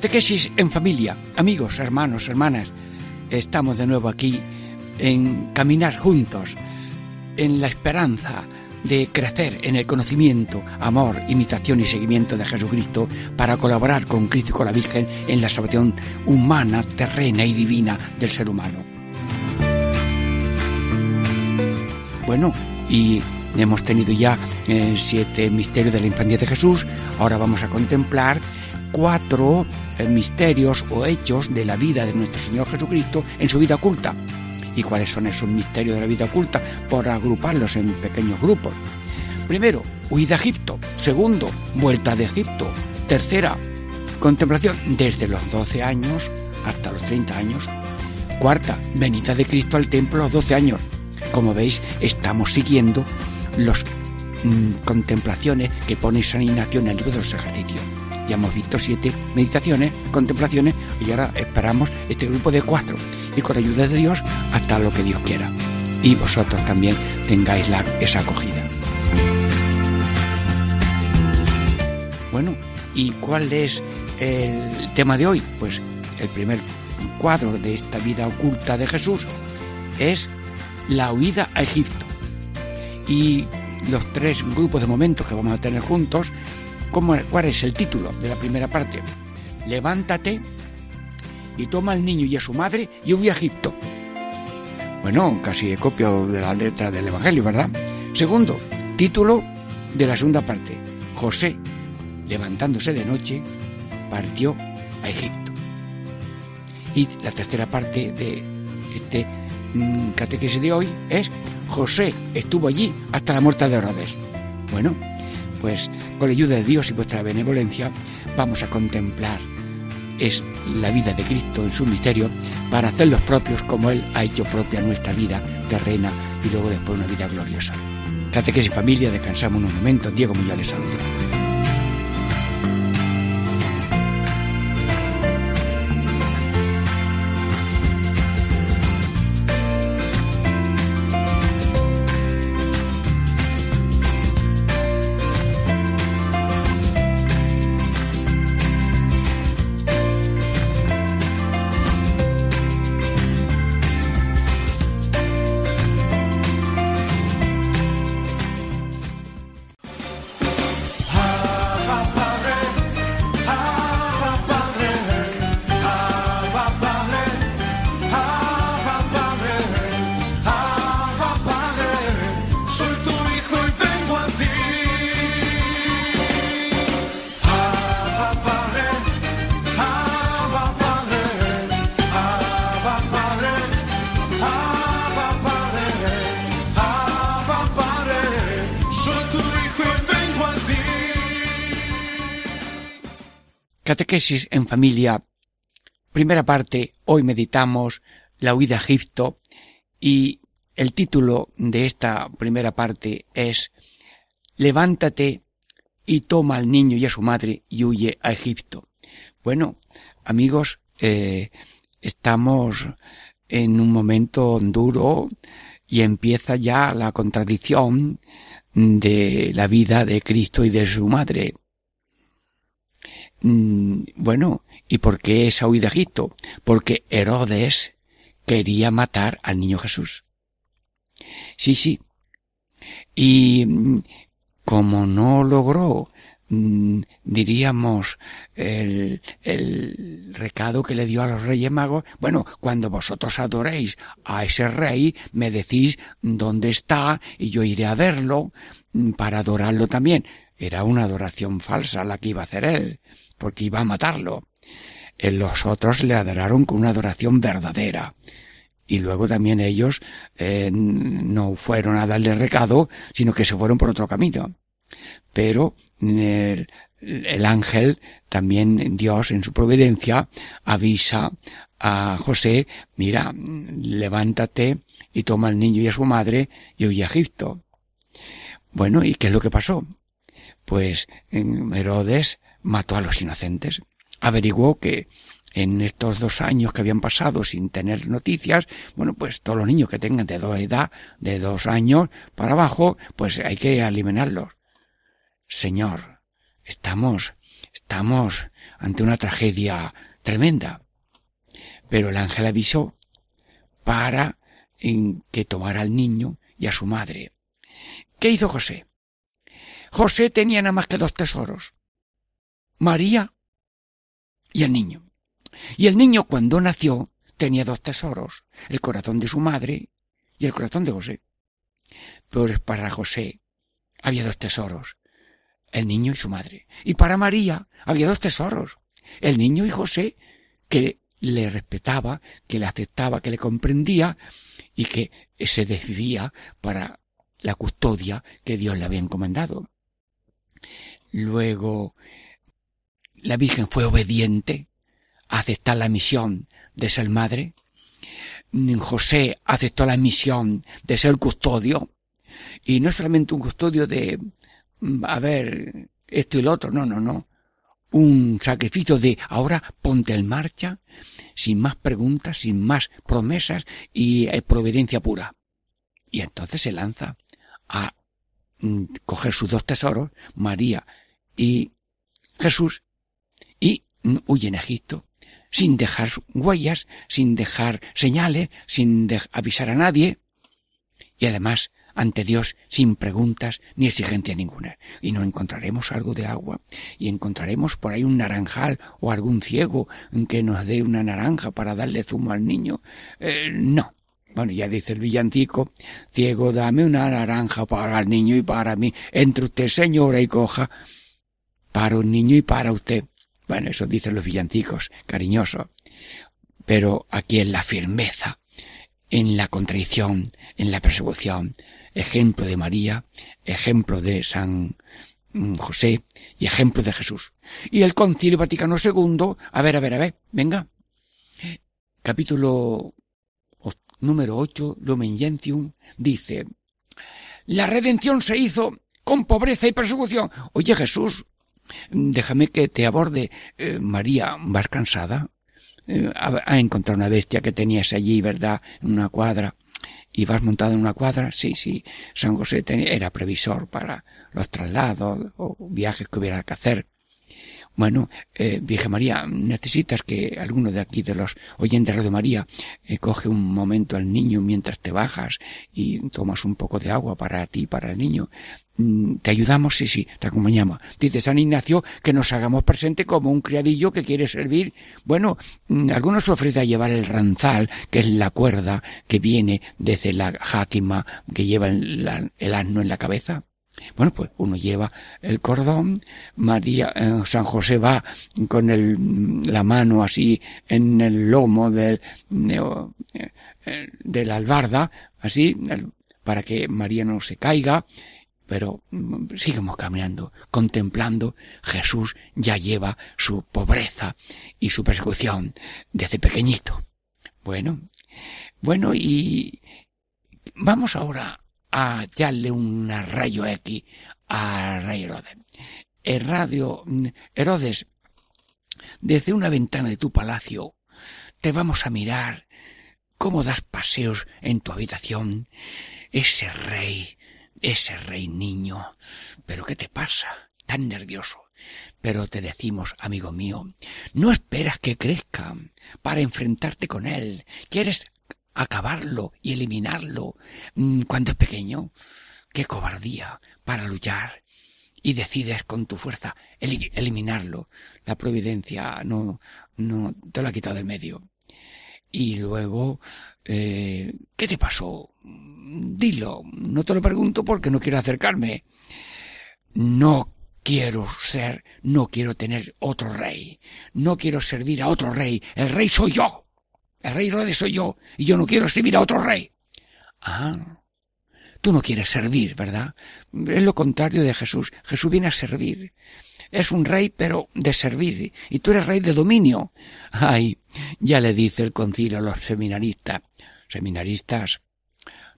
Catequesis en familia, amigos, hermanos, hermanas, estamos de nuevo aquí en caminar juntos, en la esperanza de crecer en el conocimiento, amor, imitación y seguimiento de Jesucristo para colaborar con Cristo y con la Virgen en la salvación humana, terrena y divina del ser humano. Bueno, y hemos tenido ya eh, siete misterios de la infancia de Jesús, ahora vamos a contemplar cuatro eh, misterios o hechos de la vida de nuestro Señor Jesucristo en su vida oculta. ¿Y cuáles son esos misterios de la vida oculta? Por agruparlos en pequeños grupos. Primero, huida a Egipto. Segundo, vuelta de Egipto. Tercera, contemplación desde los 12 años hasta los 30 años. Cuarta, venida de Cristo al templo a los 12 años. Como veis, estamos siguiendo las mm, contemplaciones que pone San Ignacio en el libro de los ejercicios. Ya hemos visto siete meditaciones, contemplaciones, y ahora esperamos este grupo de cuatro. Y con la ayuda de Dios, hasta lo que Dios quiera. Y vosotros también tengáis esa acogida. Bueno, ¿y cuál es el tema de hoy? Pues el primer cuadro de esta vida oculta de Jesús es la huida a Egipto. Y los tres grupos de momentos que vamos a tener juntos ¿Cuál es el título de la primera parte? Levántate y toma al niño y a su madre y huye a Egipto. Bueno, casi copio de la letra del Evangelio, ¿verdad? Segundo, título de la segunda parte. José, levantándose de noche, partió a Egipto. Y la tercera parte de este mm, catequesis de hoy es José estuvo allí hasta la muerte de Herodes. Bueno, pues con la ayuda de Dios y vuestra benevolencia vamos a contemplar es la vida de Cristo en su misterio para hacerlos propios como Él ha hecho propia nuestra vida terrena y luego después una vida gloriosa. que sin familia, descansamos unos momentos. Diego Muñoz les saluda. Catequesis en familia. Primera parte, hoy meditamos la huida a Egipto y el título de esta primera parte es Levántate y toma al niño y a su madre y huye a Egipto. Bueno, amigos, eh, estamos en un momento duro y empieza ya la contradicción de la vida de Cristo y de su madre. Mm, bueno, ¿y por qué esa huida a Egipto? Porque Herodes quería matar al niño Jesús. Sí, sí. Y mm, como no logró, mm, diríamos, el, el recado que le dio a los reyes magos, bueno, cuando vosotros adoréis a ese rey, me decís dónde está y yo iré a verlo para adorarlo también. Era una adoración falsa la que iba a hacer él porque iba a matarlo. En los otros le adoraron con una adoración verdadera. Y luego también ellos eh, no fueron a darle recado, sino que se fueron por otro camino. pero el, el ángel, también Dios en su providencia, avisa a José, mira, levántate y toma al niño y a su madre y huye a Egipto. Bueno, ¿y qué es lo que pasó? Pues Herodes mató a los inocentes. Averiguó que en estos dos años que habían pasado sin tener noticias, bueno, pues todos los niños que tengan de dos edad, de dos años para abajo, pues hay que eliminarlos. Señor, estamos, estamos ante una tragedia tremenda. Pero el ángel avisó para que tomara al niño y a su madre. ¿Qué hizo José? José tenía nada más que dos tesoros. María y el niño. Y el niño cuando nació tenía dos tesoros, el corazón de su madre y el corazón de José. Pero para José había dos tesoros, el niño y su madre. Y para María había dos tesoros, el niño y José, que le respetaba, que le aceptaba, que le comprendía y que se decidía para la custodia que Dios le había encomendado. Luego, la Virgen fue obediente a aceptar la misión de ser madre. José aceptó la misión de ser custodio. Y no solamente un custodio de, a ver, esto y lo otro, no, no, no. Un sacrificio de ahora ponte en marcha, sin más preguntas, sin más promesas y eh, providencia pura. Y entonces se lanza a mm, coger sus dos tesoros, María y Jesús, y mm, huye en Egipto, sin dejar huellas, sin dejar señales, sin avisar a nadie, y además ante Dios sin preguntas ni exigencia ninguna. Y no encontraremos algo de agua, y encontraremos por ahí un naranjal o algún ciego que nos dé una naranja para darle zumo al niño. Eh, no. Bueno, ya dice el villancico, ciego, dame una naranja para el niño y para mí. Entre usted, señora, y coja para un niño y para usted. Bueno, eso dicen los villancicos, cariñoso. Pero aquí en la firmeza, en la contradicción, en la persecución, ejemplo de María, ejemplo de San mm, José y ejemplo de Jesús. Y el Concilio Vaticano II, a ver, a ver, a ver, venga. Capítulo número 8, Lumen Gentium, dice, la redención se hizo con pobreza y persecución. Oye Jesús, déjame que te aborde. Eh, María, ¿vas cansada? Eh, ha, encontrado una bestia que tenías allí, ¿verdad? En una cuadra. ¿Y vas montado en una cuadra? Sí, sí. San José era previsor para los traslados o viajes que hubiera que hacer. Bueno, eh, Virgen María, necesitas que alguno de aquí de los oyentes de María eh, coge un momento al niño mientras te bajas y tomas un poco de agua para ti, para el niño. Mm, ¿Te ayudamos? Sí, sí, te acompañamos. Dice San Ignacio que nos hagamos presente como un criadillo que quiere servir. Bueno, mm, algunos ofrecen a llevar el ranzal, que es la cuerda que viene desde la jáquima que lleva el asno en la cabeza. Bueno, pues uno lleva el cordón, María, eh, San José va con el, la mano así en el lomo del, eh, de la albarda, así, para que María no se caiga, pero mm, sigamos caminando, contemplando, Jesús ya lleva su pobreza y su persecución desde pequeñito. Bueno, bueno, y vamos ahora a echarle un rayo X a Rey Herodes. El radio, Herodes, desde una ventana de tu palacio, te vamos a mirar cómo das paseos en tu habitación. Ese rey, ese rey niño. Pero ¿qué te pasa? Tan nervioso. Pero te decimos, amigo mío, no esperas que crezca para enfrentarte con él. Quieres acabarlo y eliminarlo mm, cuando es pequeño. Qué cobardía para luchar y decides con tu fuerza eliminarlo. La providencia no, no te lo ha quitado del medio. Y luego, eh, ¿qué te pasó? Dilo. No te lo pregunto porque no quiero acercarme. No quiero ser, no quiero tener otro rey. No quiero servir a otro rey. El rey soy yo. El rey Herodes soy yo, y yo no quiero servir a otro rey. Ah, Tú no quieres servir, ¿verdad? Es lo contrario de Jesús. Jesús viene a servir. Es un rey, pero de servir. Y tú eres rey de dominio. Ay, ya le dice el concilio a los seminaristas. Seminaristas,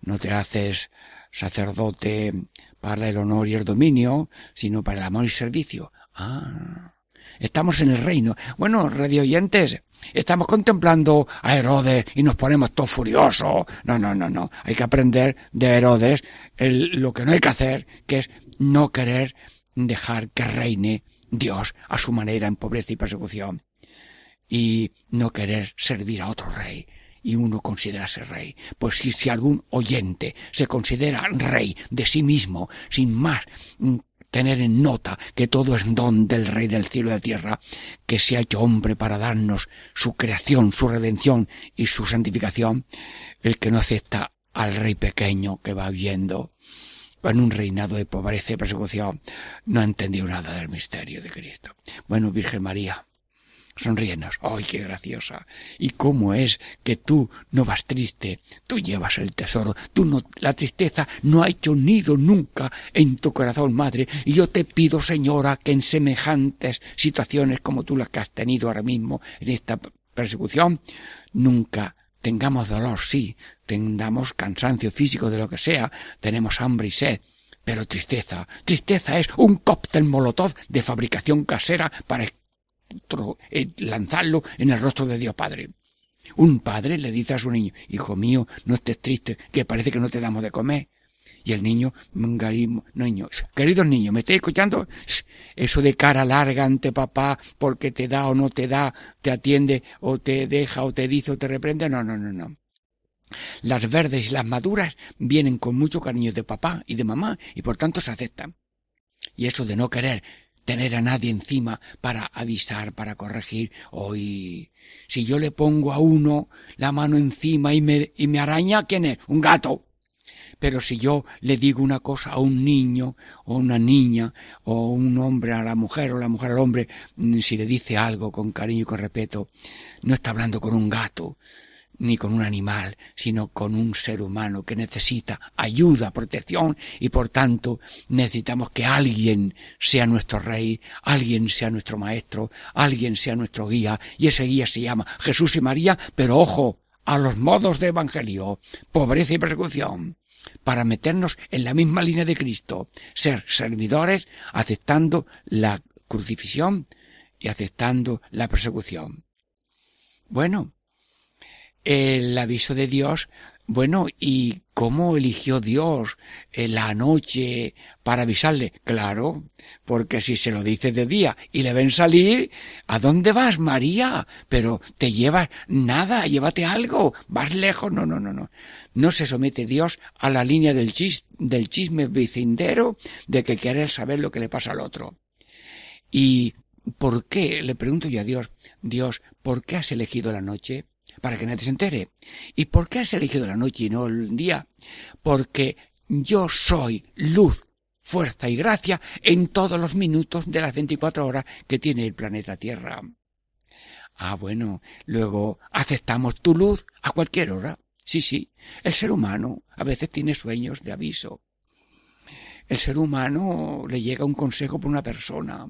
no te haces sacerdote para el honor y el dominio, sino para el amor y servicio. Ah, estamos en el reino. Bueno, radio oyentes, estamos contemplando a Herodes y nos ponemos todos furiosos. No, no, no, no. Hay que aprender de Herodes lo que no hay que hacer, que es no querer dejar que reine Dios a su manera en pobreza y persecución. Y no querer servir a otro rey y uno considerarse rey. Pues si, si algún oyente se considera rey de sí mismo, sin más mm, tener en nota que todo es don del Rey del cielo y de la tierra, que se ha hecho hombre para darnos su creación, su redención y su santificación, el que no acepta al Rey pequeño que va viendo en un reinado de pobreza y persecución, no ha entendido nada del misterio de Cristo. Bueno, Virgen María, sonríenos. ¡Ay, qué graciosa! ¿Y cómo es que tú no vas triste? Tú llevas el tesoro. Tú no, la tristeza no ha hecho nido nunca en tu corazón, madre. Y yo te pido, señora, que en semejantes situaciones como tú las que has tenido ahora mismo en esta persecución, nunca tengamos dolor, sí, tengamos cansancio físico de lo que sea, tenemos hambre y sed, pero tristeza, tristeza es un cóctel molotov de fabricación casera para eh, lanzarlo en el rostro de Dios Padre. Un padre le dice a su niño, hijo mío, no estés triste, que parece que no te damos de comer. Y el niño, niño, queridos niños, ¿me estáis escuchando? Eso de cara larga ante papá porque te da o no te da, te atiende o te deja o te dice o te reprende, no, no, no, no. Las verdes y las maduras vienen con mucho cariño de papá y de mamá y por tanto se aceptan. Y eso de no querer tener a nadie encima para avisar, para corregir. Hoy, si yo le pongo a uno la mano encima y me, y me araña, ¿quién es? Un gato. Pero si yo le digo una cosa a un niño o una niña o un hombre a la mujer o la mujer al hombre, mm, si le dice algo con cariño y con respeto, no está hablando con un gato, ni con un animal, sino con un ser humano que necesita ayuda, protección y por tanto necesitamos que alguien sea nuestro rey, alguien sea nuestro maestro, alguien sea nuestro guía y ese guía se llama Jesús y María, pero ojo, a los modos de evangelio, pobreza y persecución, para meternos en la misma línea de Cristo, ser servidores aceptando la crucifixión y aceptando la persecución. Bueno, el aviso de Dios, bueno, ¿y cómo eligió Dios la noche para avisarle? Claro, porque si se lo dice de día y le ven salir, ¿a dónde vas, María? Pero te llevas nada, llévate algo, vas lejos, no, no, no, no. No se somete Dios a la línea del, chis, del chisme vicindero de que quiere saber lo que le pasa al otro. ¿Y por qué? Le pregunto yo a Dios, Dios, ¿por qué has elegido la noche? Para que nadie se entere. ¿Y por qué has elegido la noche y no el día? Porque yo soy luz, fuerza y gracia en todos los minutos de las 24 horas que tiene el planeta Tierra. Ah, bueno, luego aceptamos tu luz a cualquier hora. Sí, sí, el ser humano a veces tiene sueños de aviso. El ser humano le llega un consejo por una persona.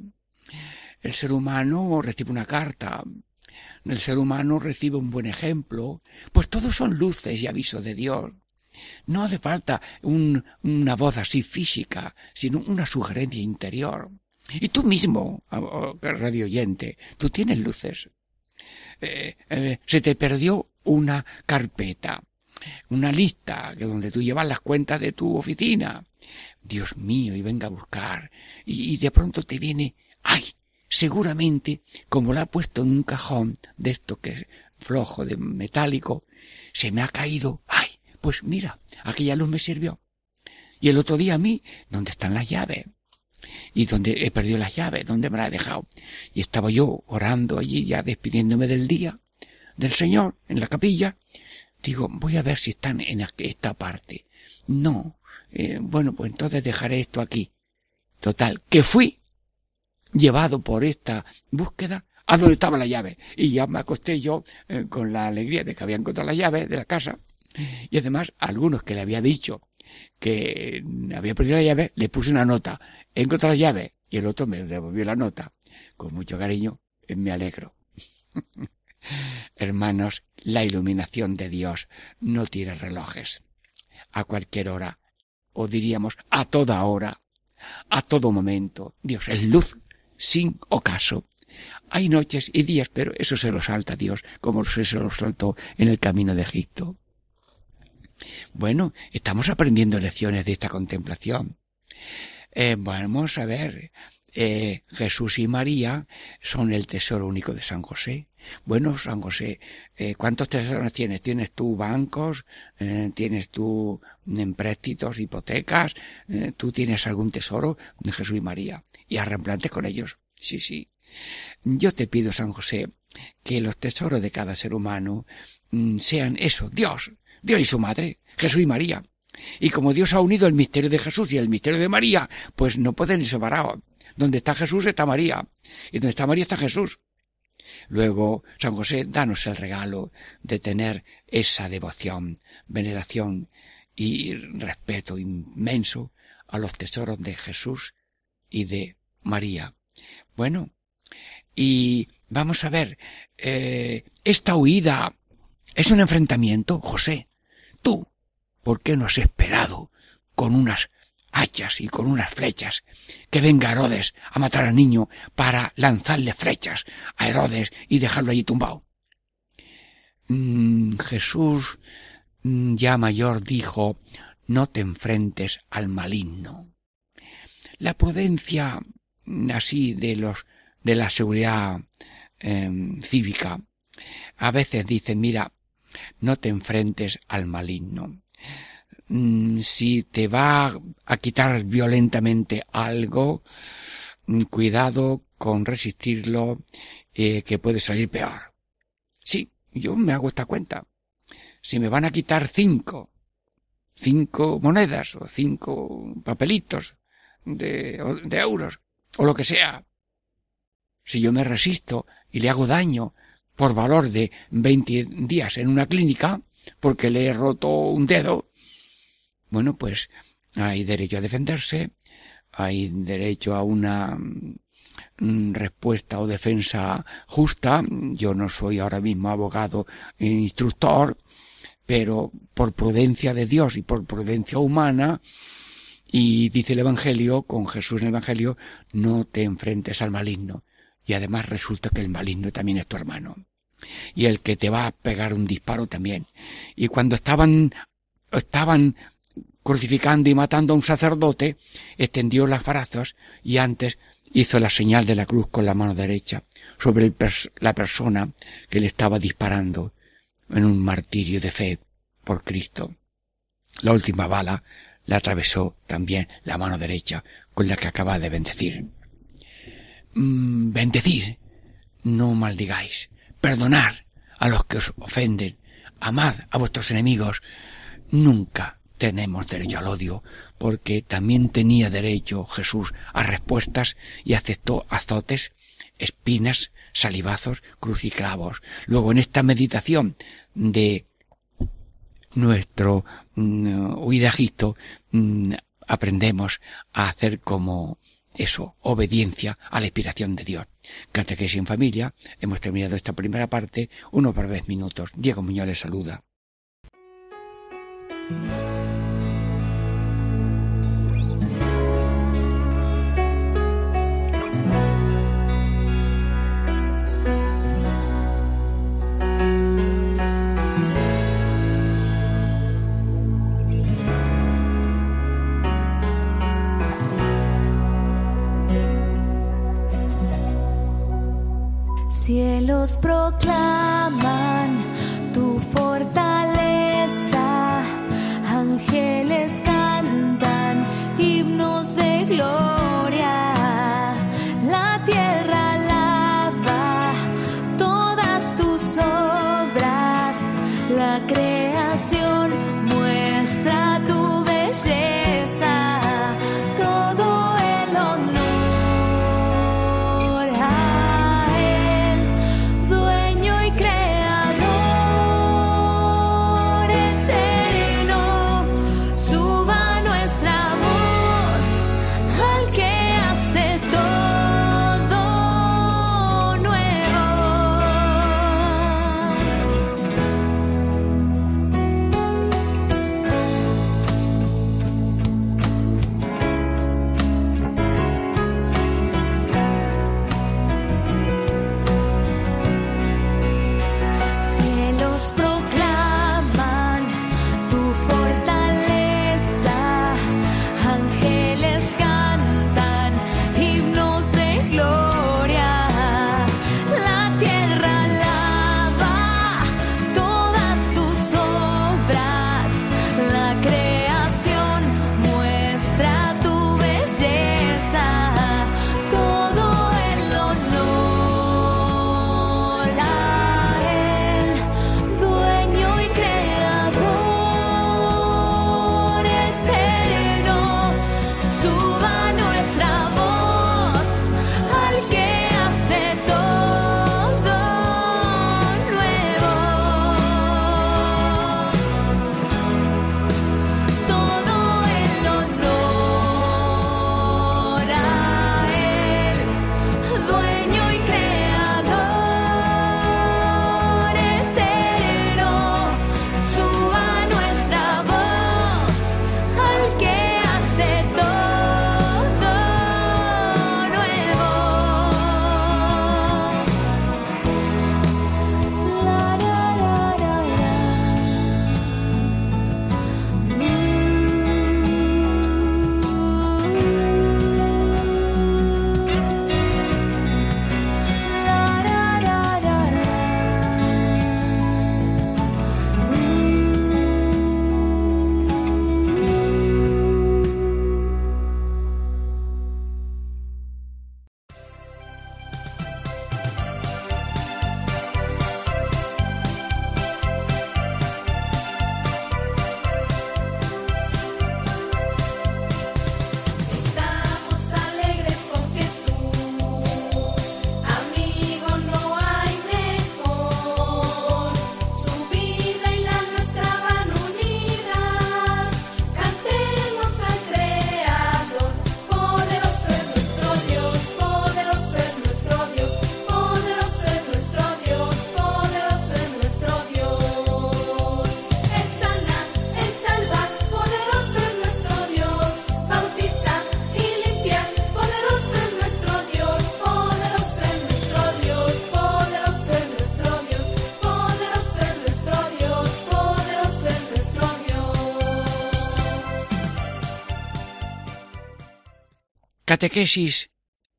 El ser humano recibe una carta el ser humano recibe un buen ejemplo, pues todos son luces y avisos de Dios. No hace falta una voz así física, sino una sugerencia interior. Y tú mismo, radio oyente, tú tienes luces. Eh, eh, se te perdió una carpeta, una lista donde tú llevas las cuentas de tu oficina. Dios mío, y venga a buscar. Y, y de pronto te viene, ay, seguramente, como la ha puesto en un cajón de esto que es flojo, de metálico, se me ha caído. ¡Ay! Pues mira, aquella luz me sirvió. Y el otro día a mí, ¿dónde están las llaves? Y dónde he perdido las llaves, ¿dónde me las he dejado? Y estaba yo orando allí, ya despidiéndome del día, del Señor, en la capilla. Digo, voy a ver si están en esta parte. No. Eh, bueno, pues entonces dejaré esto aquí. Total, que fui llevado por esta búsqueda a donde estaba la llave. Y ya me acosté yo eh, con la alegría de que había encontrado la llave de la casa. Y además, algunos que le había dicho que había perdido la llave, le puse una nota. He encontrado la llave y el otro me devolvió la nota. Con mucho cariño, eh, me alegro. Hermanos, la iluminación de Dios no tiene relojes. A cualquier hora, o diríamos a toda hora, a todo momento, Dios es luz sin ocaso. Hay noches y días, pero eso se lo salta Dios, como se lo saltó en el camino de Egipto. Bueno, estamos aprendiendo lecciones de esta contemplación. Eh, vamos a ver, eh, Jesús y María son el tesoro único de San José. Bueno, San José, eh, ¿cuántos tesoros tienes? ¿Tienes tú bancos? Eh, ¿Tienes tú empréstitos, hipotecas? Eh, ¿Tú tienes algún tesoro de Jesús y María? ¿Y arremplantes con ellos? Sí, sí. Yo te pido, San José, que los tesoros de cada ser humano mm, sean eso, Dios, Dios y su madre, Jesús y María. Y como Dios ha unido el misterio de Jesús y el misterio de María, pues no pueden ir separados. Donde está Jesús está María. Y donde está María está Jesús. Luego, San José, danos el regalo de tener esa devoción, veneración y respeto inmenso a los tesoros de Jesús y de María. Bueno, y vamos a ver, eh, esta huida es un enfrentamiento, José. Tú, ¿por qué no has esperado con unas hachas y con unas flechas, que venga Herodes a matar al niño para lanzarle flechas a Herodes y dejarlo allí tumbado. Mm, Jesús mm, ya mayor dijo, no te enfrentes al maligno. La prudencia mm, así de los de la seguridad em, cívica a veces dice mira no te enfrentes al maligno si te va a quitar violentamente algo, mm, cuidado con resistirlo, eh, que puede salir peor. Sí, yo me hago esta cuenta. Si me van a quitar cinco, cinco monedas o cinco papelitos de, de euros o lo que sea, si yo me resisto y le hago daño por valor de 20 días en una clínica, porque le he roto un dedo, bueno, pues hay derecho a defenderse, hay derecho a una mm, respuesta o defensa justa. Yo no soy ahora mismo abogado e instructor, pero por prudencia de Dios y por prudencia humana, y dice el Evangelio, con Jesús en el Evangelio, no te enfrentes al maligno. Y además resulta que el maligno también es tu hermano. Y el que te va a pegar un disparo también. Y cuando estaban, estaban crucificando y matando a un sacerdote, extendió las brazos y antes hizo la señal de la cruz con la mano derecha sobre la persona que le estaba disparando en un martirio de fe por Cristo. La última bala la atravesó también la mano derecha con la que acaba de bendecir. Mm, no maldigáis, perdonar a los que os ofenden, amad a vuestros enemigos, nunca tenemos derecho al odio, porque también tenía derecho Jesús a respuestas y aceptó azotes, espinas, salivazos, cruciclavos. Luego en esta meditación de nuestro mm, Egipto mm, aprendemos a hacer como eso, obediencia a la inspiración de Dios. Catequesis en familia, hemos terminado esta primera parte, uno por vez minutos. Diego Muñoz les saluda. nos proclama.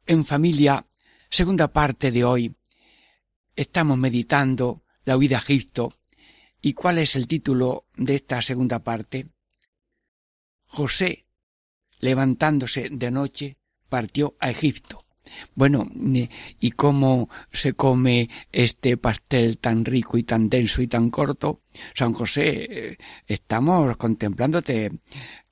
En familia, segunda parte de hoy. Estamos meditando la huida a Egipto. ¿Y cuál es el título de esta segunda parte? José, levantándose de noche, partió a Egipto. Bueno, ¿y cómo se come este pastel tan rico y tan denso y tan corto? San José, eh, estamos contemplándote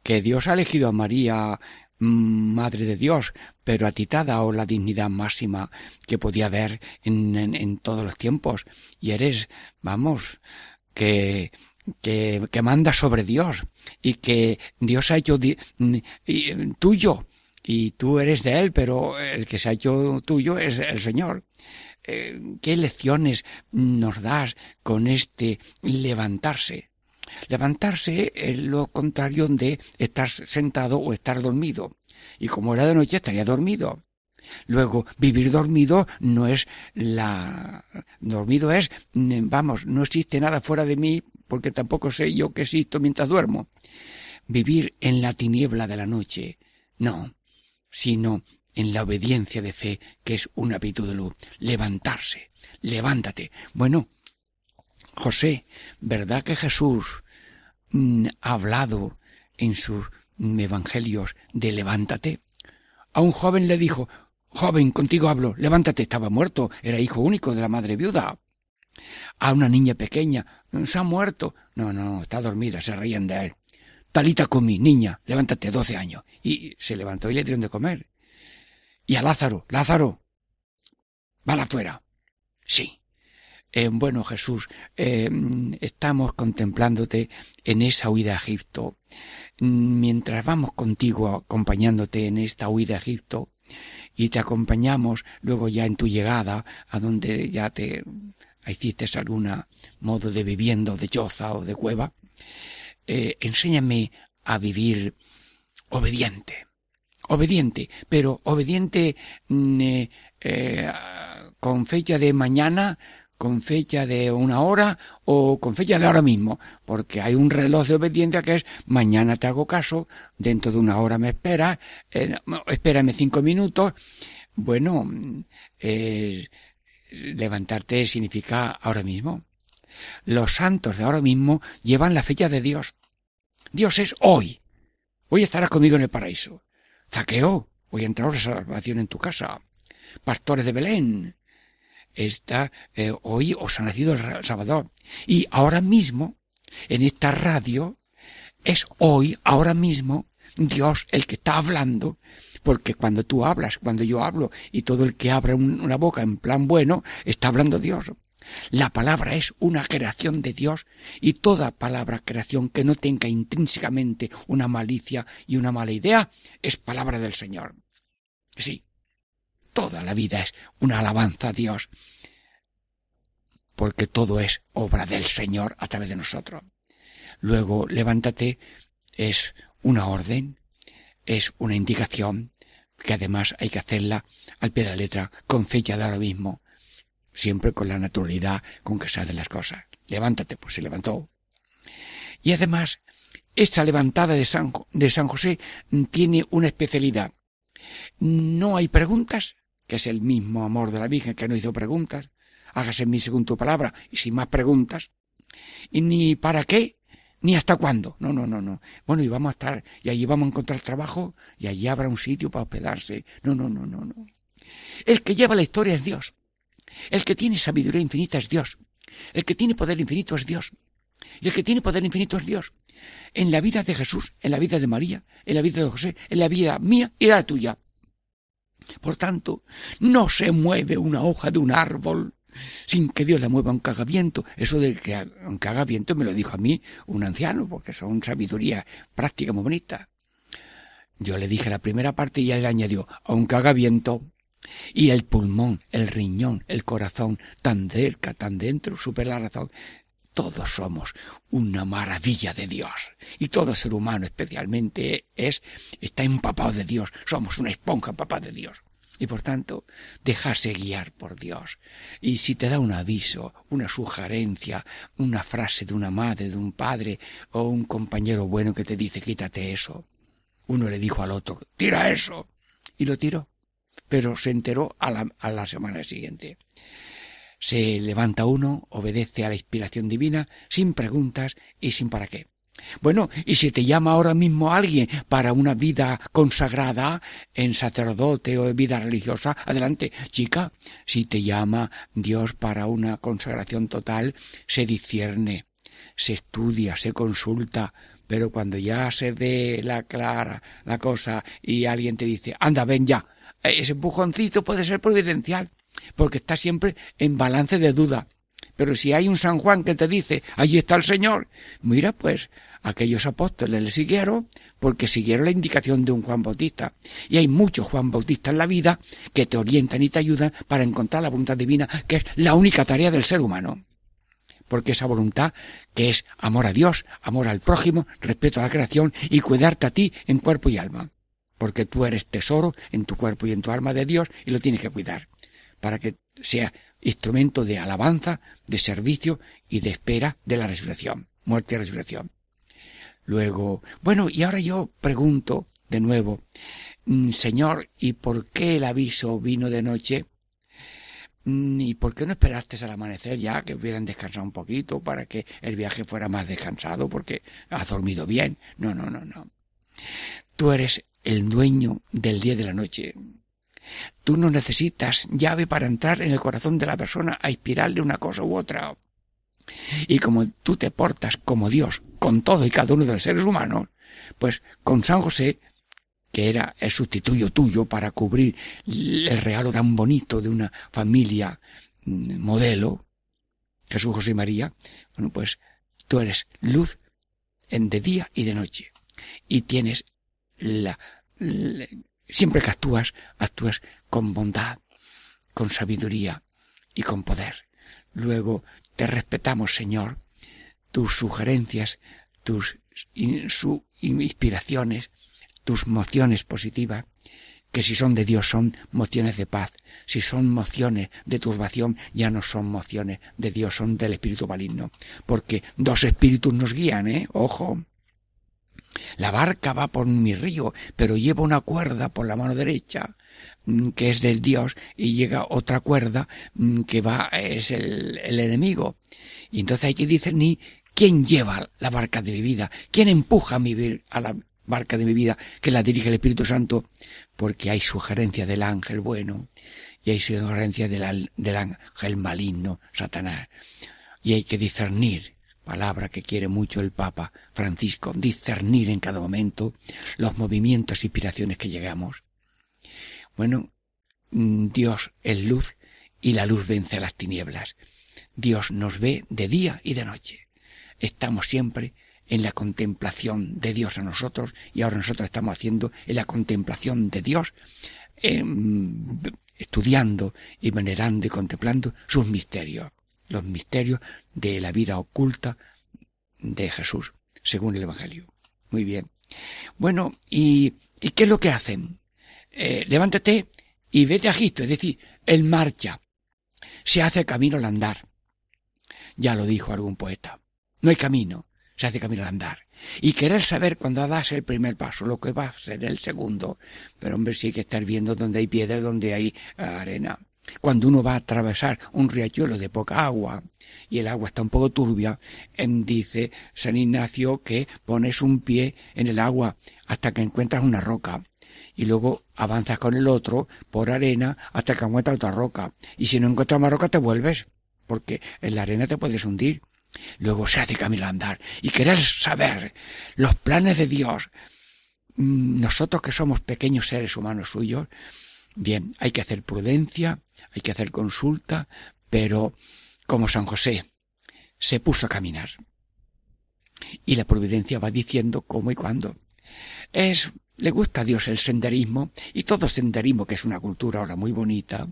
que Dios ha elegido a María Madre de Dios, pero a ti la dignidad máxima que podía haber en, en, todos los tiempos. Y eres, vamos, que, que, que manda sobre Dios y que Dios ha hecho tuyo y tú eres de Él, pero el que se ha hecho tuyo es el Señor. Eh, ¿Qué lecciones nos das con este levantarse? Levantarse es lo contrario de estar sentado o estar dormido. Y como era de noche estaría dormido. Luego, vivir dormido no es la... Dormido es, vamos, no existe nada fuera de mí porque tampoco sé yo que existo mientras duermo. Vivir en la tiniebla de la noche. No sino en la obediencia de fe, que es una virtud de luz. Levantarse, levántate. Bueno, José, ¿verdad que Jesús mm, ha hablado en sus evangelios de levántate? A un joven le dijo, joven, contigo hablo, levántate, estaba muerto, era hijo único de la madre viuda. A una niña pequeña, se ha muerto. No, no, está dormida, se reían de él. Talita mi niña, levántate, doce años. Y se levantó y le dieron de comer. Y a Lázaro, Lázaro, va afuera. Sí. Eh, bueno, Jesús, eh, estamos contemplándote en esa huida a Egipto. Mientras vamos contigo acompañándote en esta huida a Egipto, y te acompañamos luego ya en tu llegada, a donde ya te hiciste algún modo de viviendo, de choza o de cueva, eh, enséñame a vivir obediente, obediente, pero obediente mm, con fecha de mañana, con fecha de una hora o con fecha de ahora mismo, porque hay un reloj de obediencia que es mañana te hago caso, dentro de una hora me espera, espérame cinco minutos. Bueno, levantarte significa ahora mismo. Los santos de ahora mismo llevan la fecha de Dios. Dios es hoy. Hoy estarás conmigo en el paraíso. Zaqueo, hoy entrará la salvación en tu casa. Pastores de Belén, está, eh, hoy os ha nacido el Salvador. Y ahora mismo, en esta radio, es hoy, ahora mismo, Dios el que está hablando, porque cuando tú hablas, cuando yo hablo, y todo el que abre una boca en plan bueno, está hablando Dios. La palabra es una creación de Dios y toda palabra creación que no tenga intrínsecamente una malicia y una mala idea es palabra del Señor. Sí, toda la vida es una alabanza a Dios porque todo es obra del Señor a través de nosotros. Luego, levántate es una orden, es una indicación que además hay que hacerla al pie de la letra con fecha de ahora mismo siempre con la naturalidad con que se hacen las cosas. Levántate, pues se levantó. Y además, esta levantada de San, de San José tiene una especialidad. No hay preguntas, que es el mismo amor de la Virgen que no hizo preguntas. Hágase en mí según tu palabra y sin más preguntas. Y ni para qué, ni hasta cuándo. No, no, no, no. Bueno, y vamos a estar, y allí vamos a encontrar trabajo, y allí habrá un sitio para hospedarse. No, no, no, no, no. El que lleva la historia es Dios. El que tiene sabiduría infinita es Dios. El que tiene poder infinito es Dios. Y el que tiene poder infinito es Dios. En la vida de Jesús, en la vida de María, en la vida de José, en la vida mía y la tuya. Por tanto, no se mueve una hoja de un árbol sin que Dios la mueva aunque haga viento. Eso de que aunque haga viento me lo dijo a mí un anciano, porque son sabiduría práctica muy bonita. Yo le dije la primera parte y él le añadió, aunque haga viento, y el pulmón, el riñón, el corazón, tan cerca, tan dentro, supera la razón. Todos somos una maravilla de Dios. Y todo ser humano especialmente es, está empapado de Dios. Somos una esponja empapada de Dios. Y por tanto, dejarse guiar por Dios. Y si te da un aviso, una sugerencia, una frase de una madre, de un padre, o un compañero bueno que te dice quítate eso. Uno le dijo al otro, tira eso y lo tiró. Pero se enteró a la, a la semana siguiente. Se levanta uno, obedece a la inspiración divina, sin preguntas y sin para qué. Bueno, y si te llama ahora mismo alguien para una vida consagrada en sacerdote o de vida religiosa, adelante, chica. Si te llama Dios para una consagración total, se discierne, se estudia, se consulta, pero cuando ya se dé la clara la cosa y alguien te dice, anda, ven ya, ese empujoncito puede ser providencial, porque está siempre en balance de duda. Pero si hay un San Juan que te dice, allí está el Señor, mira pues, aquellos apóstoles le siguieron porque siguieron la indicación de un Juan Bautista. Y hay muchos Juan Bautistas en la vida que te orientan y te ayudan para encontrar la voluntad divina, que es la única tarea del ser humano. Porque esa voluntad que es amor a Dios, amor al prójimo, respeto a la creación y cuidarte a ti en cuerpo y alma. Porque tú eres tesoro en tu cuerpo y en tu alma de Dios y lo tienes que cuidar. Para que sea instrumento de alabanza, de servicio y de espera de la resurrección, muerte y resurrección. Luego, bueno, y ahora yo pregunto de nuevo, mm, Señor, ¿y por qué el aviso vino de noche? Mm, ¿Y por qué no esperaste al amanecer ya que hubieran descansado un poquito para que el viaje fuera más descansado porque has dormido bien? No, no, no, no. Tú eres el dueño del día de la noche. Tú no necesitas llave para entrar en el corazón de la persona a inspirarle una cosa u otra. Y como tú te portas como Dios con todo y cada uno de los seres humanos, pues con San José, que era el sustituyo tuyo para cubrir el regalo tan bonito de una familia mm, modelo, Jesús, José y María, bueno, pues tú eres luz en de día y de noche. Y tienes la, siempre que actúas, actúas con bondad, con sabiduría y con poder. Luego te respetamos, Señor, tus sugerencias, tus inspiraciones, tus mociones positivas, que si son de Dios son mociones de paz, si son mociones de turbación ya no son mociones de Dios, son del espíritu maligno, porque dos espíritus nos guían, ¿eh? Ojo. La barca va por mi río, pero lleva una cuerda por la mano derecha, Mm, que es del Dios y llega otra cuerda mm, que va, es el, enemigo. Y entonces hay que discernir quién lleva la barca de mi vida, quién empuja a, mi, la barca de mi vida, que la dirige el Espíritu Santo, porque hay sugerencia del ángel bueno y hay sugerencia del ángel maligno, Satanás. Y hay que discernir, palabra que quiere mucho el Papa Francisco, discernir en cada momento los movimientos e inspiraciones que llegamos. Bueno, mm, Dios es luz y la luz vence a las tinieblas. Dios nos ve de día y de noche. Estamos siempre en la contemplación de Dios a nosotros y ahora nosotros estamos haciendo en la contemplación de Dios, em, estudiando y venerando y contemplando sus misterios, los misterios de la vida oculta de Jesús, según el Evangelio. Muy bien. Bueno, ¿y, ¿y qué es lo que hacen? Eh, levántate y vete a Egipto, es decir, él marcha, se hace camino al andar. Ya lo dijo algún poeta. No hay camino, se hace camino al andar. Y querer saber cuando das el primer paso, lo que va a ser el segundo. Pero hombre, sí hay que estar viendo donde hay piedras, donde hay eh, arena. Cuando uno va a atravesar un riachuelo de poca agua y el agua está un poco turbia, em, dice San Ignacio que pones un pie en el agua hasta que encuentras una roca y luego avanzas con el otro por arena hasta que encuentras otra roca. Y si no encuentras más roca te vuelves, porque en la arena te puedes hundir. Luego se hace camino a andar y querer saber los planes de Dios. Mm, nosotros que somos pequeños seres humanos suyos, bien, hay que hacer prudencia, hay que hacer consulta, pero como San José se puso a caminar. Y la providencia va diciendo cómo y cuándo. Es le gusta a Dios el senderismo y todo senderismo, que es una cultura ahora muy bonita,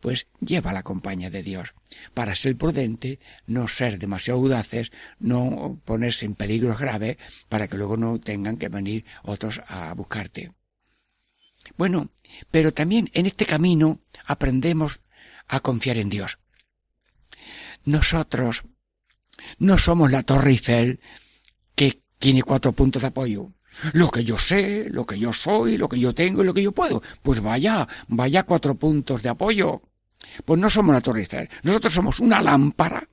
pues lleva la compañía de Dios. Para ser prudente, no ser demasiado audaces, no ponerse en peligros graves para que luego no tengan que venir otros a buscarte. Bueno, pero también en este camino aprendemos a confiar en Dios. Nosotros no somos la Torre Eiffel que tiene cuatro puntos de apoyo Lo que yo sé, lo que yo soy, lo que yo tengo y lo que yo puedo. Pues vaya, vaya cuatro puntos de apoyo. Pues no somos una torre nosotros somos una lámpara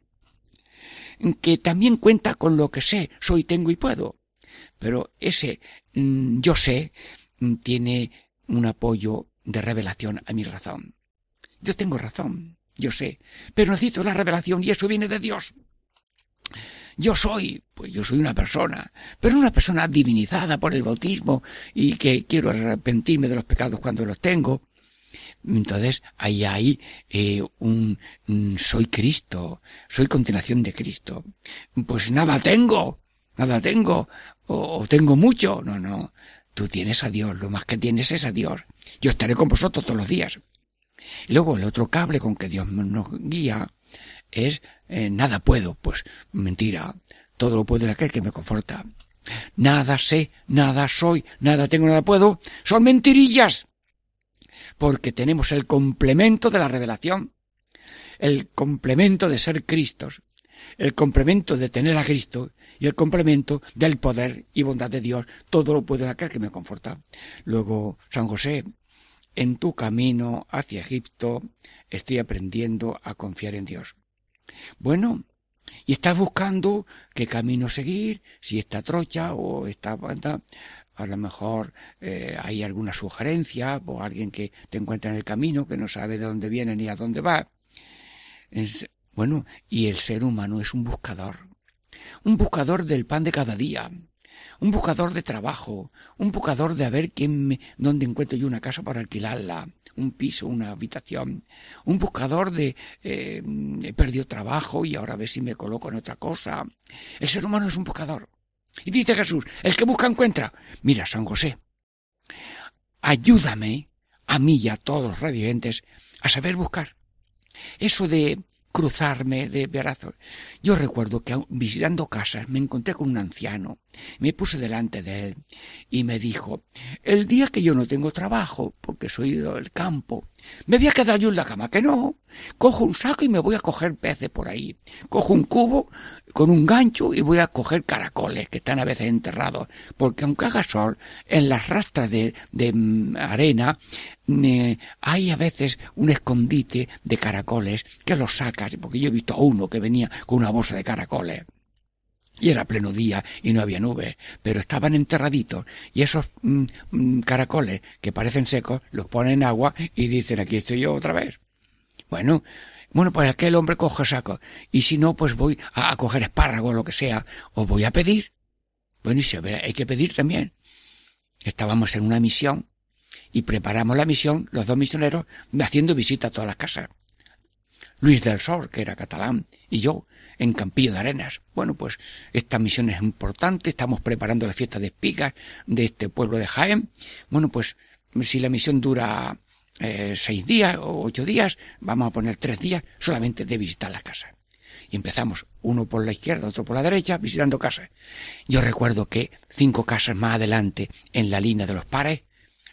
que también cuenta con lo que sé, soy, tengo y puedo. Pero ese mm, yo sé mm, tiene un apoyo de revelación a mi razón. Yo tengo razón, yo sé, pero necesito la revelación y eso viene de Dios. Yo soy, pues yo soy una persona, pero una persona divinizada por el bautismo y que quiero arrepentirme de los pecados cuando los tengo. Entonces, ahí hay eh, un, soy Cristo, soy continuación de Cristo. Pues nada tengo, nada tengo, o, tengo mucho. No, no, tú tienes a Dios, lo más que tienes es a Dios. Yo estaré con vosotros todos los días. Y luego el otro cable con que Dios nos guía es eh, nada puedo, pues mentira, todo lo puedo aquel que me conforta. Nada sé, nada soy, nada tengo, nada puedo, son mentirillas porque tenemos el complemento de la revelación, el complemento de ser Cristos, el complemento de tener a Cristo y el complemento del poder y bondad de Dios. Todo lo puedo en aquel que me conforta. Luego, San José, en tu camino hacia Egipto estoy aprendiendo a confiar en Dios. Bueno, y estás buscando qué camino seguir, si esta trocha o esta banda, a lo mejor eh, hay alguna sugerencia o alguien que te encuentra en el camino que no sabe de dónde viene ni a dónde va. Bueno, y el ser humano es un buscador, un buscador del pan de cada día, un buscador de trabajo, un buscador de a ver quién me, dónde encuentro yo una casa para alquilarla, un piso, una habitación, un buscador de eh, he perdido trabajo y ahora a ver si me coloco en otra cosa. El ser humano es un buscador. Y dice Jesús, el que busca encuentra. Mira, San José, ayúdame a mí y a todos los radiantes a saber buscar. Eso de cruzarme de brazos. Yo recuerdo que visitando casas me encontré con un anciano, me puse delante de él y me dijo, el día que yo no tengo trabajo, porque soy del campo, me voy a quedar yo en la cama, que no, cojo un saco y me voy a coger peces por ahí, cojo un cubo con un gancho y voy a coger caracoles que están a veces enterrados, porque aunque haga sol, en las rastras de, de mm, arena eh, hay a veces un escondite de caracoles que los sacas, porque yo he visto a uno que venía con una bolsa de caracoles. Y era pleno día y no había nubes, pero estaban enterraditos. Y esos mm, mm, caracoles que parecen secos los ponen en agua y dicen aquí estoy yo otra vez. Bueno, bueno, pues aquel hombre coge saco. Y si no, pues voy a, coger espárragos o lo que sea. O voy a pedir. Bueno, y si hay que pedir también. Estábamos en una misión y preparamos la misión, los dos misioneros, haciendo visita a todas las casas. Luis del Sol, que era catalán, y yo, en Campillo de Arenas. Bueno, pues esta misión es importante, estamos preparando la fiesta de espigas de este pueblo de Jaén. Bueno, pues si la misión dura eh, seis días o ocho días, vamos a poner tres días solamente de visitar la casa. Y empezamos uno por la izquierda, otro por la derecha, visitando casas. Yo recuerdo que cinco casas más adelante, en la línea de los pares,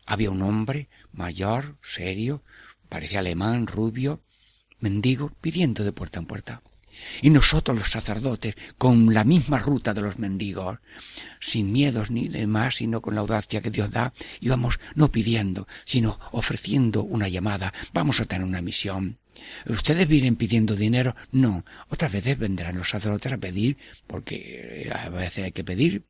había un hombre mayor, serio, parecía alemán, rubio, mendigo, pidiendo de puerta en puerta. Y nosotros los sacerdotes, con la misma ruta de los mendigos, sin miedos ni demás, sino con la audacia que Dios da, íbamos no pidiendo, sino ofreciendo una llamada. Vamos a tener una misión. ¿Ustedes vienen pidiendo dinero? No. Otras veces vendrán los sacerdotes a pedir, porque a veces hay que pedir.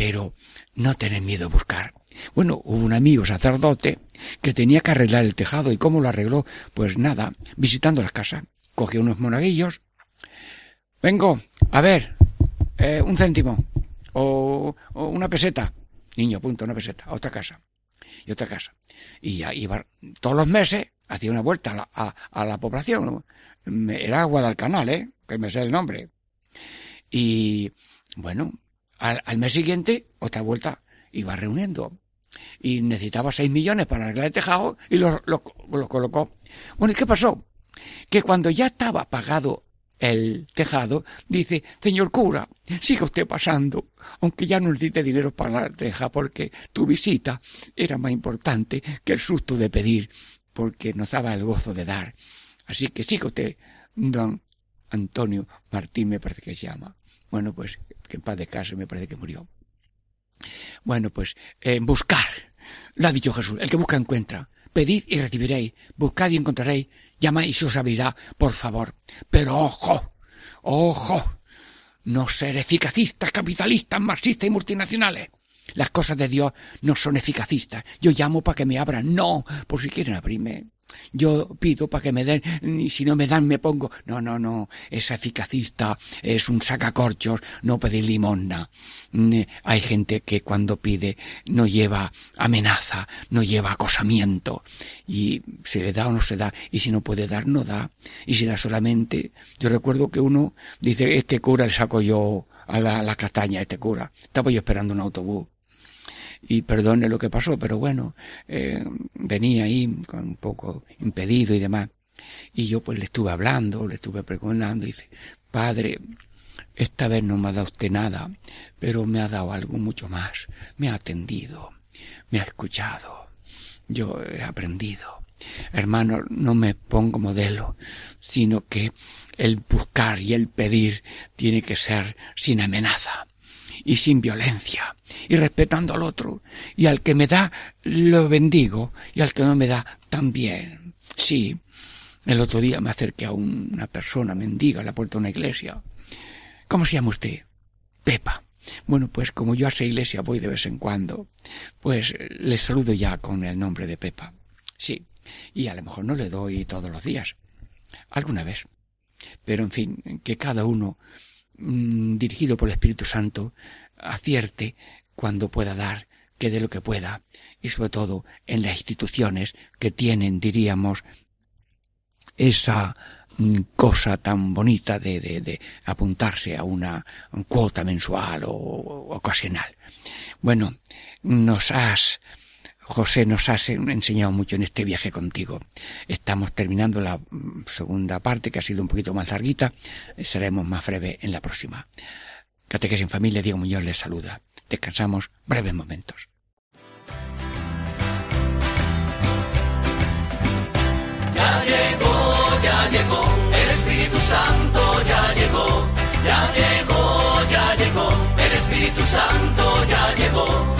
Pero no tener miedo a buscar. Bueno, hubo un amigo sacerdote que tenía que arreglar el tejado y cómo lo arregló, pues nada, visitando las casas cogió unos monaguillos. Vengo, a ver, eh, un céntimo o, una peseta. Niño, punto, una peseta, a otra casa y otra casa. Y ya iba todos los meses, hacía una vuelta a la, a, la población. Era Guadalcanal, ¿eh? Que me sé el nombre. Y bueno, al, al mes siguiente, otra vuelta, iba reuniendo. Y necesitaba seis millones para arreglar el tejado y lo, lo colocó. Bueno, ¿y qué pasó? que cuando ya estaba pagado el tejado, dice, señor cura, siga usted pasando, aunque ya no necesite dinero para la teja, porque tu visita era más importante que el susto de pedir, porque nos daba el gozo de dar. Así que siga usted, don Antonio Martín me parece que se llama. Bueno, pues que en paz de casa me parece que murió. Bueno, pues eh, buscar. Lo ha dicho Jesús. El que busca encuentra. Pedid y recibiréis. Buscad y encontraréis. Llamad y se os abrirá, por favor. Pero ojo, ojo. No ser eficacistas, capitalistas, marxistas y multinacionales. Las cosas de Dios no son eficacistas. Yo llamo para que me abran. No, por si quieren abrirme. Yo pido para que me den, y si no me dan me pongo. No, no, no. Es eficacista, es un sacacorchos, no pedir limosna. Mm, hay gente que cuando pide no lleva amenaza, no lleva acosamiento. Y se le da o no se da. Y si no puede dar, no da. Y si da solamente. Yo recuerdo que uno dice, este cura le saco yo a la, la castaña, este cura. Estaba yo esperando un autobús y perdone lo que pasó, pero bueno, eh, venía ahí con un poco impedido y demás. Y yo pues le estuve hablando, le estuve preguntando, y dice, padre, esta vez no me ha dado usted nada, pero me ha dado algo mucho más. Me ha atendido, me ha escuchado, yo he aprendido. Hermano, no me pongo modelo, sino que el buscar y el pedir tiene que ser sin amenaza y sin violencia y respetando al otro y al que me da lo bendigo y al que no me da también. Sí, el otro día me acerqué a una persona mendiga a la puerta de una iglesia. ¿Cómo se llama usted? Pepa. Bueno, pues como yo a esa iglesia voy de vez en cuando, pues le saludo ya con el nombre de Pepa. Sí, y a lo mejor no le doy todos los días. Alguna vez. Pero en fin, que cada uno Mm, dirigido por el Espíritu Santo, acierte cuando pueda dar, que dé lo que pueda, y sobre todo en las instituciones que tienen, diríamos, esa mm, cosa tan bonita de, de, de apuntarse a una cuota mensual o ocasional. Bueno, nos has José, nos has enseñado mucho en este viaje contigo. Estamos terminando la mm, segunda parte, que ha sido un poquito más larguita. Seremos más breve en la próxima. Catequesis en familia, Diego Muñoz les saluda. Descansamos breves momentos. Ya llegó, ya llegó, el Espíritu Santo ya llegó, ya llegó, ya llegó, el Espíritu Santo ya llegó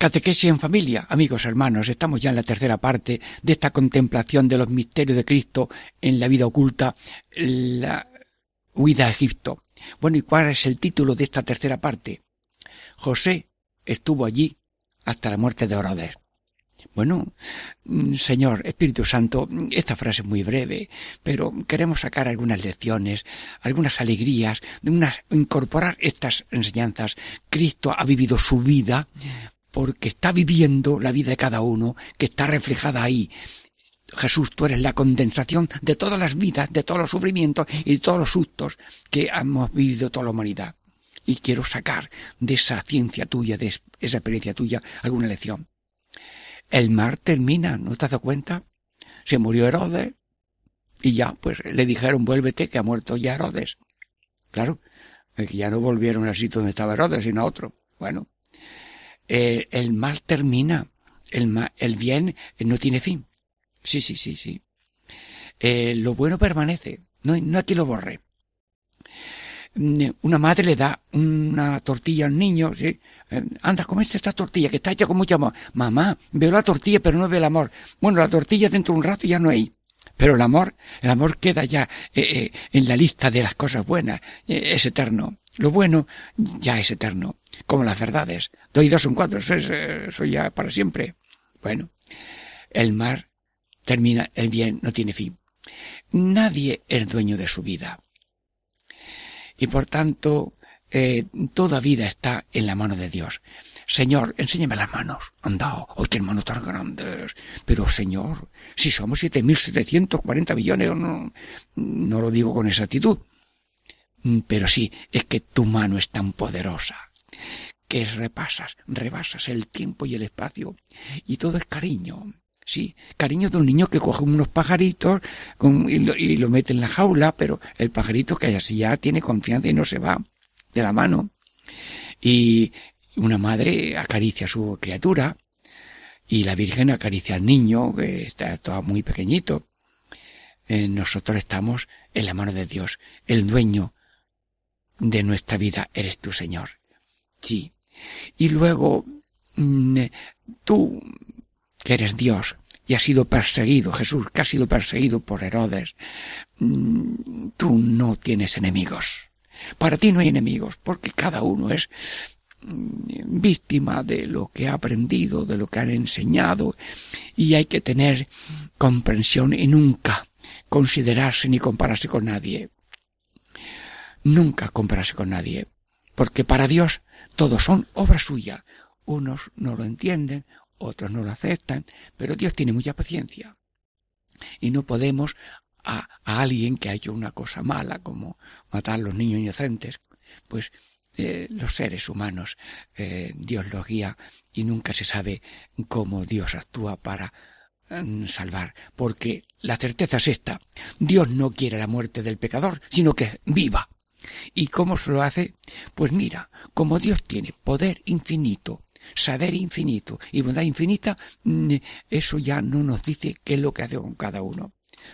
Catequesis en familia, amigos hermanos, estamos ya en la tercera parte de esta contemplación de los misterios de Cristo en la vida oculta, la huida a Egipto. Bueno, ¿y cuál es el título de esta tercera parte? José estuvo allí hasta la muerte de Herodes. Bueno, mm, Señor Espíritu Santo, esta frase es muy breve, pero queremos sacar algunas lecciones, algunas alegrías, unas, incorporar estas enseñanzas. Cristo ha vivido su vida porque está viviendo la vida de cada uno, que está reflejada ahí. Jesús, tú eres la condensación de todas las vidas, de todos los sufrimientos y de todos los sustos que hemos vivido toda la humanidad. Y quiero sacar de esa ciencia tuya, de esa experiencia tuya, alguna lección. El mar termina, ¿no te has dado cuenta? Se murió Herodes y ya, pues le dijeron vuélvete que ha muerto ya Herodes. Claro, que ya no volvieron al sitio donde estaba Herodes, sino a otro. Bueno, el mal termina, el, ma- el bien no tiene fin. Sí, sí, sí, sí. Eh, lo bueno permanece, no, no hay lo borre. Mm, Una madre le da una tortilla al niño, sí, eh, anda, comete esta tortilla que está hecha con mucho amor. Mamá, veo la tortilla pero no veo el amor. Bueno, la tortilla dentro de un rato ya no hay. Pero el amor, el amor queda ya eh, en la lista de las cosas buenas, es eterno. Lo bueno ya es eterno, como las verdades. Doy dos son cuatro, eso es, eso ya para siempre. Bueno, el mar termina, el bien no tiene fin. Nadie es dueño de su vida. Y por tanto, eh, toda vida está en la mano de Dios. Señor, enséñame las manos. Anda, hoy qué manos tan grandes. Pero, Señor, si somos siete mil setecientos cuarenta millones, no, no lo digo con exactitud. Pero sí, es que tu mano es tan poderosa que repasas, rebasas el tiempo y el espacio. Y todo es cariño. Sí, cariño de un niño que coge unos pajaritos y, lo, y, lo, mete en la jaula, pero el pajarito que así ya tiene confianza y no se va de la mano. Y una madre acaricia a su criatura y la Virgen acaricia al niño que está todo muy pequeñito. Eh, nosotros estamos en la mano de Dios. El dueño de nuestra vida eres tú, Señor. Sí. Y luego, mm, tú, que eres Dios, y has sido perseguido, Jesús, que has sido perseguido por Herodes, mm, tú no tienes enemigos. Para ti no hay enemigos, porque cada uno es mm, víctima de lo que ha aprendido, de lo que han enseñado, y hay que tener comprensión y nunca considerarse ni compararse con nadie. Nunca compararse con nadie, porque para Dios todos son obra suya. Unos no lo entienden, otros no lo aceptan, pero Dios tiene mucha paciencia. Y no podemos a, a alguien que ha hecho una cosa mala, como matar a los niños inocentes, pues eh, los seres humanos, eh, Dios los guía y nunca se sabe cómo Dios actúa para mm, salvar, porque la certeza es esta, Dios no quiere la muerte del pecador, sino que viva. ¿Y cómo se lo hace? Pues mira, como Dios tiene poder infinito, saber infinito y bondad infinita, mm, eso ya no nos dice qué es lo que hace con cada uno.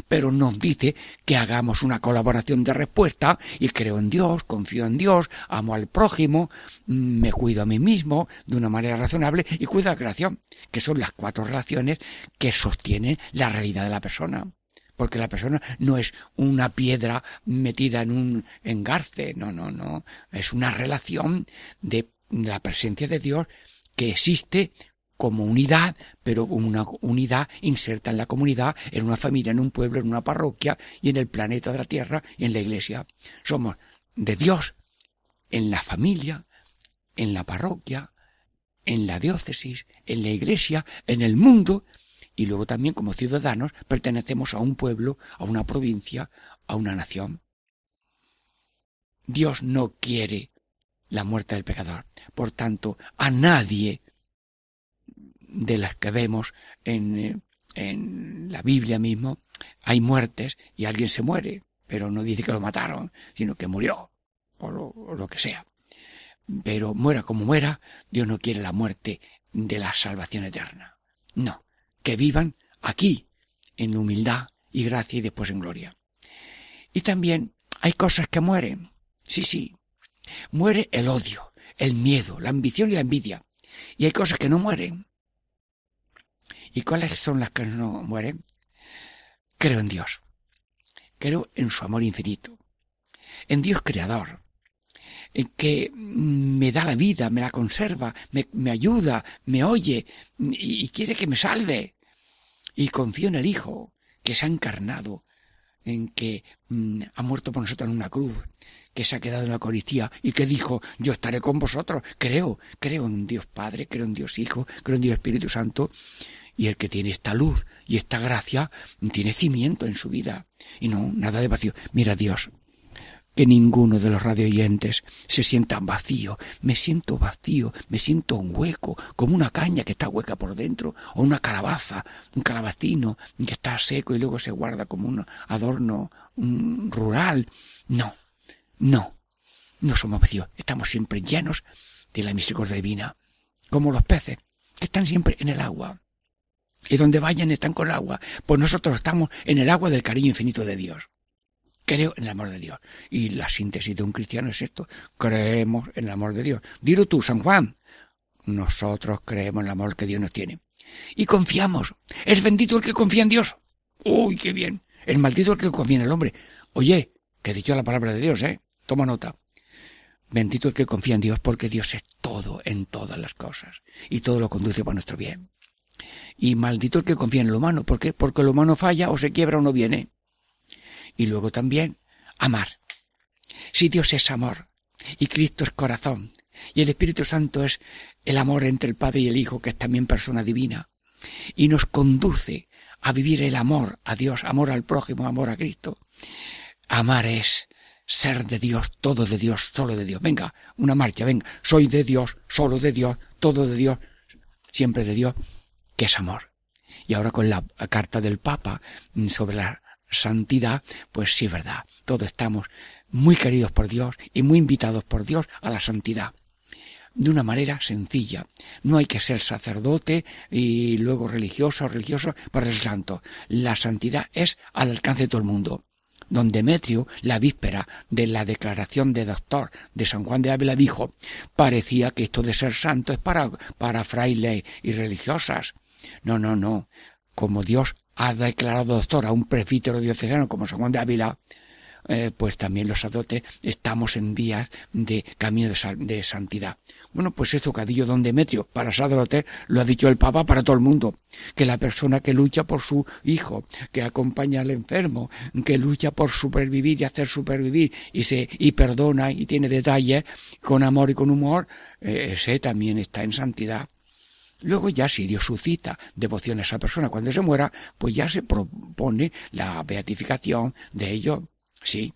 Pero nos dice que hagamos una colaboración de respuesta y creo en Dios, confío en Dios, amo al prójimo, mm, me cuido a mí mismo de una manera razonable y cuido a la creación, que son las cuatro relaciones que sostienen la realidad de la persona porque la persona no es una piedra metida en un engarce, no, no, no, es una relación de la presencia de Dios que existe como unidad, pero una unidad inserta en la comunidad, en una familia, en un pueblo, en una parroquia y en el planeta de la Tierra y en la Iglesia. Somos de Dios en la familia, en la parroquia, en la diócesis, en la Iglesia, en el mundo y luego también como ciudadanos pertenecemos a un pueblo, a una provincia, a una nación. Dios no quiere la muerte del pecador. Por tanto, a nadie de las que vemos en, en la Biblia mismo hay muertes y alguien se muere, pero no dice que lo mataron, sino que murió, o o lo que sea. Pero muera como muera, Dios no quiere la muerte de la salvación eterna. No, que vivan aquí, en humildad y gracia y después en gloria. Y también hay cosas que mueren. Sí, sí, Muere el odio, el miedo, la ambición y la envidia. Y hay cosas que no mueren. ¿Y cuáles son las que no mueren? Creo en Dios. Creo en su amor infinito. En Dios creador. En que me da la vida, me la conserva, me, me ayuda, me oye y, y quiere que me salve. Y confío en el Hijo, que se ha encarnado, en que mm, ha muerto por nosotros en una cruz, que se ha quedado en la Eucaristía y que dijo, yo estaré con vosotros. Creo, creo en Dios Padre, creo en Dios Hijo, creo en Dios Espíritu Santo. Y el que tiene esta luz y esta gracia tiene cimiento en su vida. Y no, nada de vacío. Mira Dios, que ninguno de los radioyentes se sienta vacío. Me siento vacío, me siento un hueco, como una caña que está hueca por dentro, o una calabaza, un calabacino que está seco y luego se guarda como un adorno rural. No, no, no somos vacíos, estamos siempre llenos de la misericordia divina, como los peces, que están siempre en el agua. Y donde vayan están con el agua, pues nosotros estamos en el agua del cariño infinito de Dios. Creo en el amor de Dios. Y la síntesis de un cristiano es esto. Creemos en el amor de Dios. Dilo tú, San Juan. Nosotros creemos en el amor que Dios nos tiene. Y confiamos. Es bendito el que confía en Dios. Uy, qué bien. Es maldito el que confía en el hombre. Oye, que he dicho la palabra de Dios, ¿eh? Toma nota. Bendito el que confía en Dios porque Dios es todo en todas las cosas y todo lo conduce para nuestro bien. Y maldito el que confía en lo humano. ¿Por qué? Porque lo humano falla o se quiebra o no viene. Y luego también amar. Si Dios es amor y Cristo es corazón y el Espíritu Santo es el amor entre el Padre y el Hijo que es también persona divina y nos conduce a vivir el amor a Dios, amor al prójimo, amor a Cristo. Amar es ser de Dios, todo de Dios, solo de Dios. Venga, una marcha, venga, soy de Dios, solo de Dios, todo de Dios, siempre de Dios, que es amor. Y ahora con la carta del Papa sobre la santidad, pues sí, verdad, todos estamos muy queridos por Dios y muy invitados por Dios a la santidad. De una manera sencilla. No hay que ser sacerdote y luego religioso o religioso para ser santo. La santidad es al alcance de todo el mundo. Don Demetrio, la víspera de la declaración de doctor de San Juan de Ávila, dijo, parecía que esto de ser santo es para, para frailes y religiosas. No, no, no. Como Dios ha declarado doctor a un presbítero diocesano como San Juan de Ávila, eh, pues también los sacerdotes estamos en días de camino de, santidad. Bueno, pues esto que ha dicho don Demetrio para sacerdotes lo ha dicho el Papa para todo el mundo. Que la persona que lucha por su hijo, que acompaña al enfermo, que lucha por supervivir y hacer supervivir y se, y perdona y tiene detalles con amor y con humor, eh, ese también está en santidad. Luego ya si Dios suscita devoción a esa persona cuando se muera, pues ya se propone la beatificación de ello. Sí.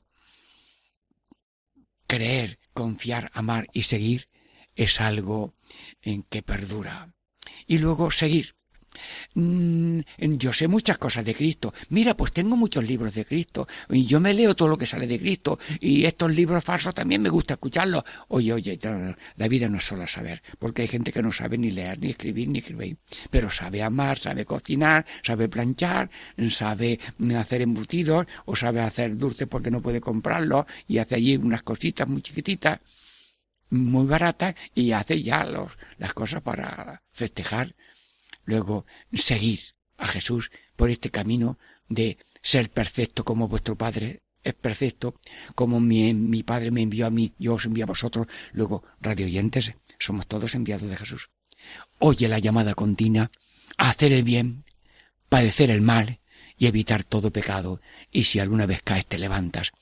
Creer, confiar, amar y seguir es algo en que perdura. Y luego seguir. Mm, yo sé muchas cosas de Cristo. Mira, pues tengo muchos libros de Cristo. Y yo me leo todo lo que sale de Cristo. Y estos libros falsos también me gusta escucharlos. Oye, oye, la vida no es solo saber. Porque hay gente que no sabe ni leer, ni escribir, ni escribir. Pero sabe amar, sabe cocinar, sabe planchar, sabe hacer embutidos, o sabe hacer dulces porque no puede comprarlos. Y hace allí unas cositas muy chiquititas, muy baratas, y hace ya los, las cosas para festejar luego seguir a Jesús por este camino de ser perfecto como vuestro Padre es perfecto, como mi, mi Padre me envió a mí, yo os envío a vosotros, luego radio oyentes, somos todos enviados de Jesús. Oye la llamada continua a hacer el bien, padecer el mal y evitar todo pecado, y si alguna vez caes te levantas,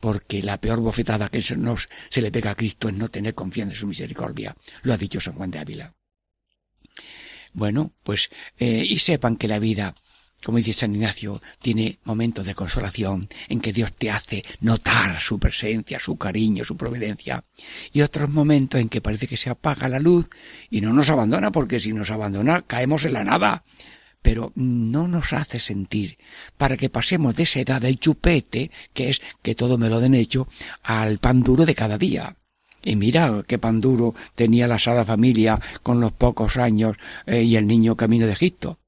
porque la peor bofetada que se, nos, se le pega a Cristo es no tener confianza en su misericordia, lo ha dicho San Juan de Ávila. Bueno, pues, eh, y sepan que la vida, como dice San Ignacio, tiene momentos de consolación en que Dios te hace notar su presencia, su cariño, su providencia, y otros momentos en que parece que se apaga la luz y no nos abandona, porque si nos abandona caemos en la nada pero no nos hace sentir para que pasemos de esa edad del chupete, que es que todo me lo den hecho, al pan duro de cada día. Y mira qué pan duro tenía la asada familia con los pocos años eh, y el niño camino de Egipto.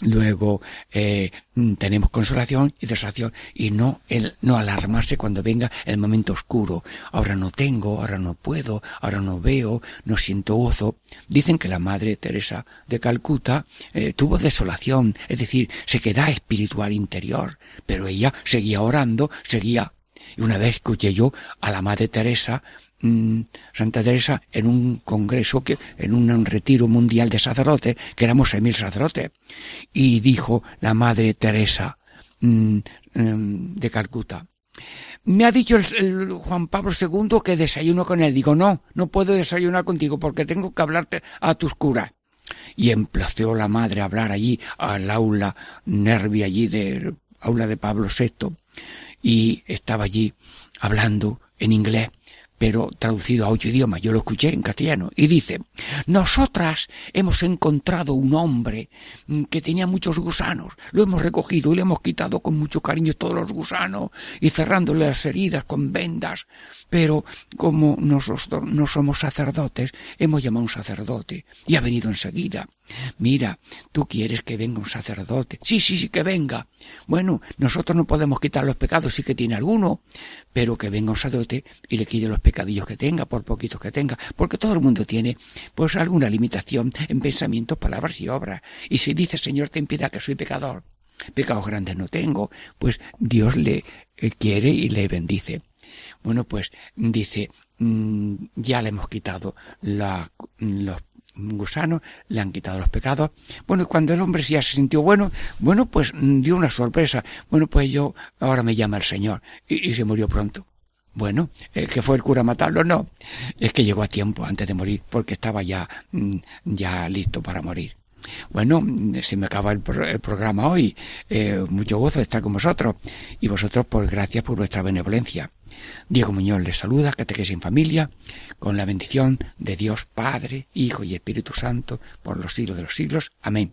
Luego eh, tenemos consolación y desolación y no el no alarmarse cuando venga el momento oscuro. Ahora no tengo, ahora no puedo, ahora no veo, no siento gozo. Dicen que la Madre Teresa de Calcuta eh, tuvo desolación, es decir, se queda espiritual interior, pero ella seguía orando, seguía y una vez escuché yo a la Madre Teresa, mm, Santa Teresa, en un congreso, que, en un retiro mundial de sacerdotes, que éramos seis mil sacerdotes, y dijo la Madre Teresa mm, em, de Calcuta, me ha dicho el, Juan Pablo II que desayuno con él. Digo, no, no puedo desayunar contigo porque tengo que hablarte a tus curas. Y emplazó la madre a hablar allí, al aula nervi allí de aula de Pablo VI y estaba allí hablando en inglés pero traducido a ocho idiomas, yo lo escuché en castellano, y dice, nosotras hemos encontrado un hombre que tenía muchos gusanos, lo hemos recogido y le hemos quitado con mucho cariño todos los gusanos y cerrándole las heridas con vendas, pero como nosotros no somos sacerdotes, hemos llamado a un sacerdote y ha venido enseguida. Mira, tú quieres que venga un sacerdote. Sí, sí, sí, que venga. Bueno, nosotros no podemos quitar los pecados, sí que tiene alguno, pero que venga un sacerdote y le quite los pecadillos que tenga, por poquitos que tenga, porque todo el mundo tiene, pues, alguna limitación en pensamientos, palabras y obras. Y si dice, Señor, ten piedad que soy pecador, pecados grandes no tengo, pues Dios le eh, quiere y le bendice. Bueno, pues dice, mm, ya le hemos quitado los gusanos, le han quitado los pecados. Bueno, cuando el hombre ya se sintió bueno, bueno, pues dio una sorpresa. Bueno, pues yo, ahora me llama el Señor. Y se murió pronto. Bueno, ¿es que fue el cura a matarlo? No. Es que llegó a tiempo antes de morir, porque estaba ya, mm, ya listo para morir. Bueno, se me acaba el, programa hoy. Eh, mucho gozo de estar con vosotros. Y vosotros, pues gracias por vuestra benevolencia. Diego Muñoz les saluda, Catequesis en Familia, con la bendición de Dios Padre, Hijo y Espíritu Santo, por los siglos de los siglos. Amén.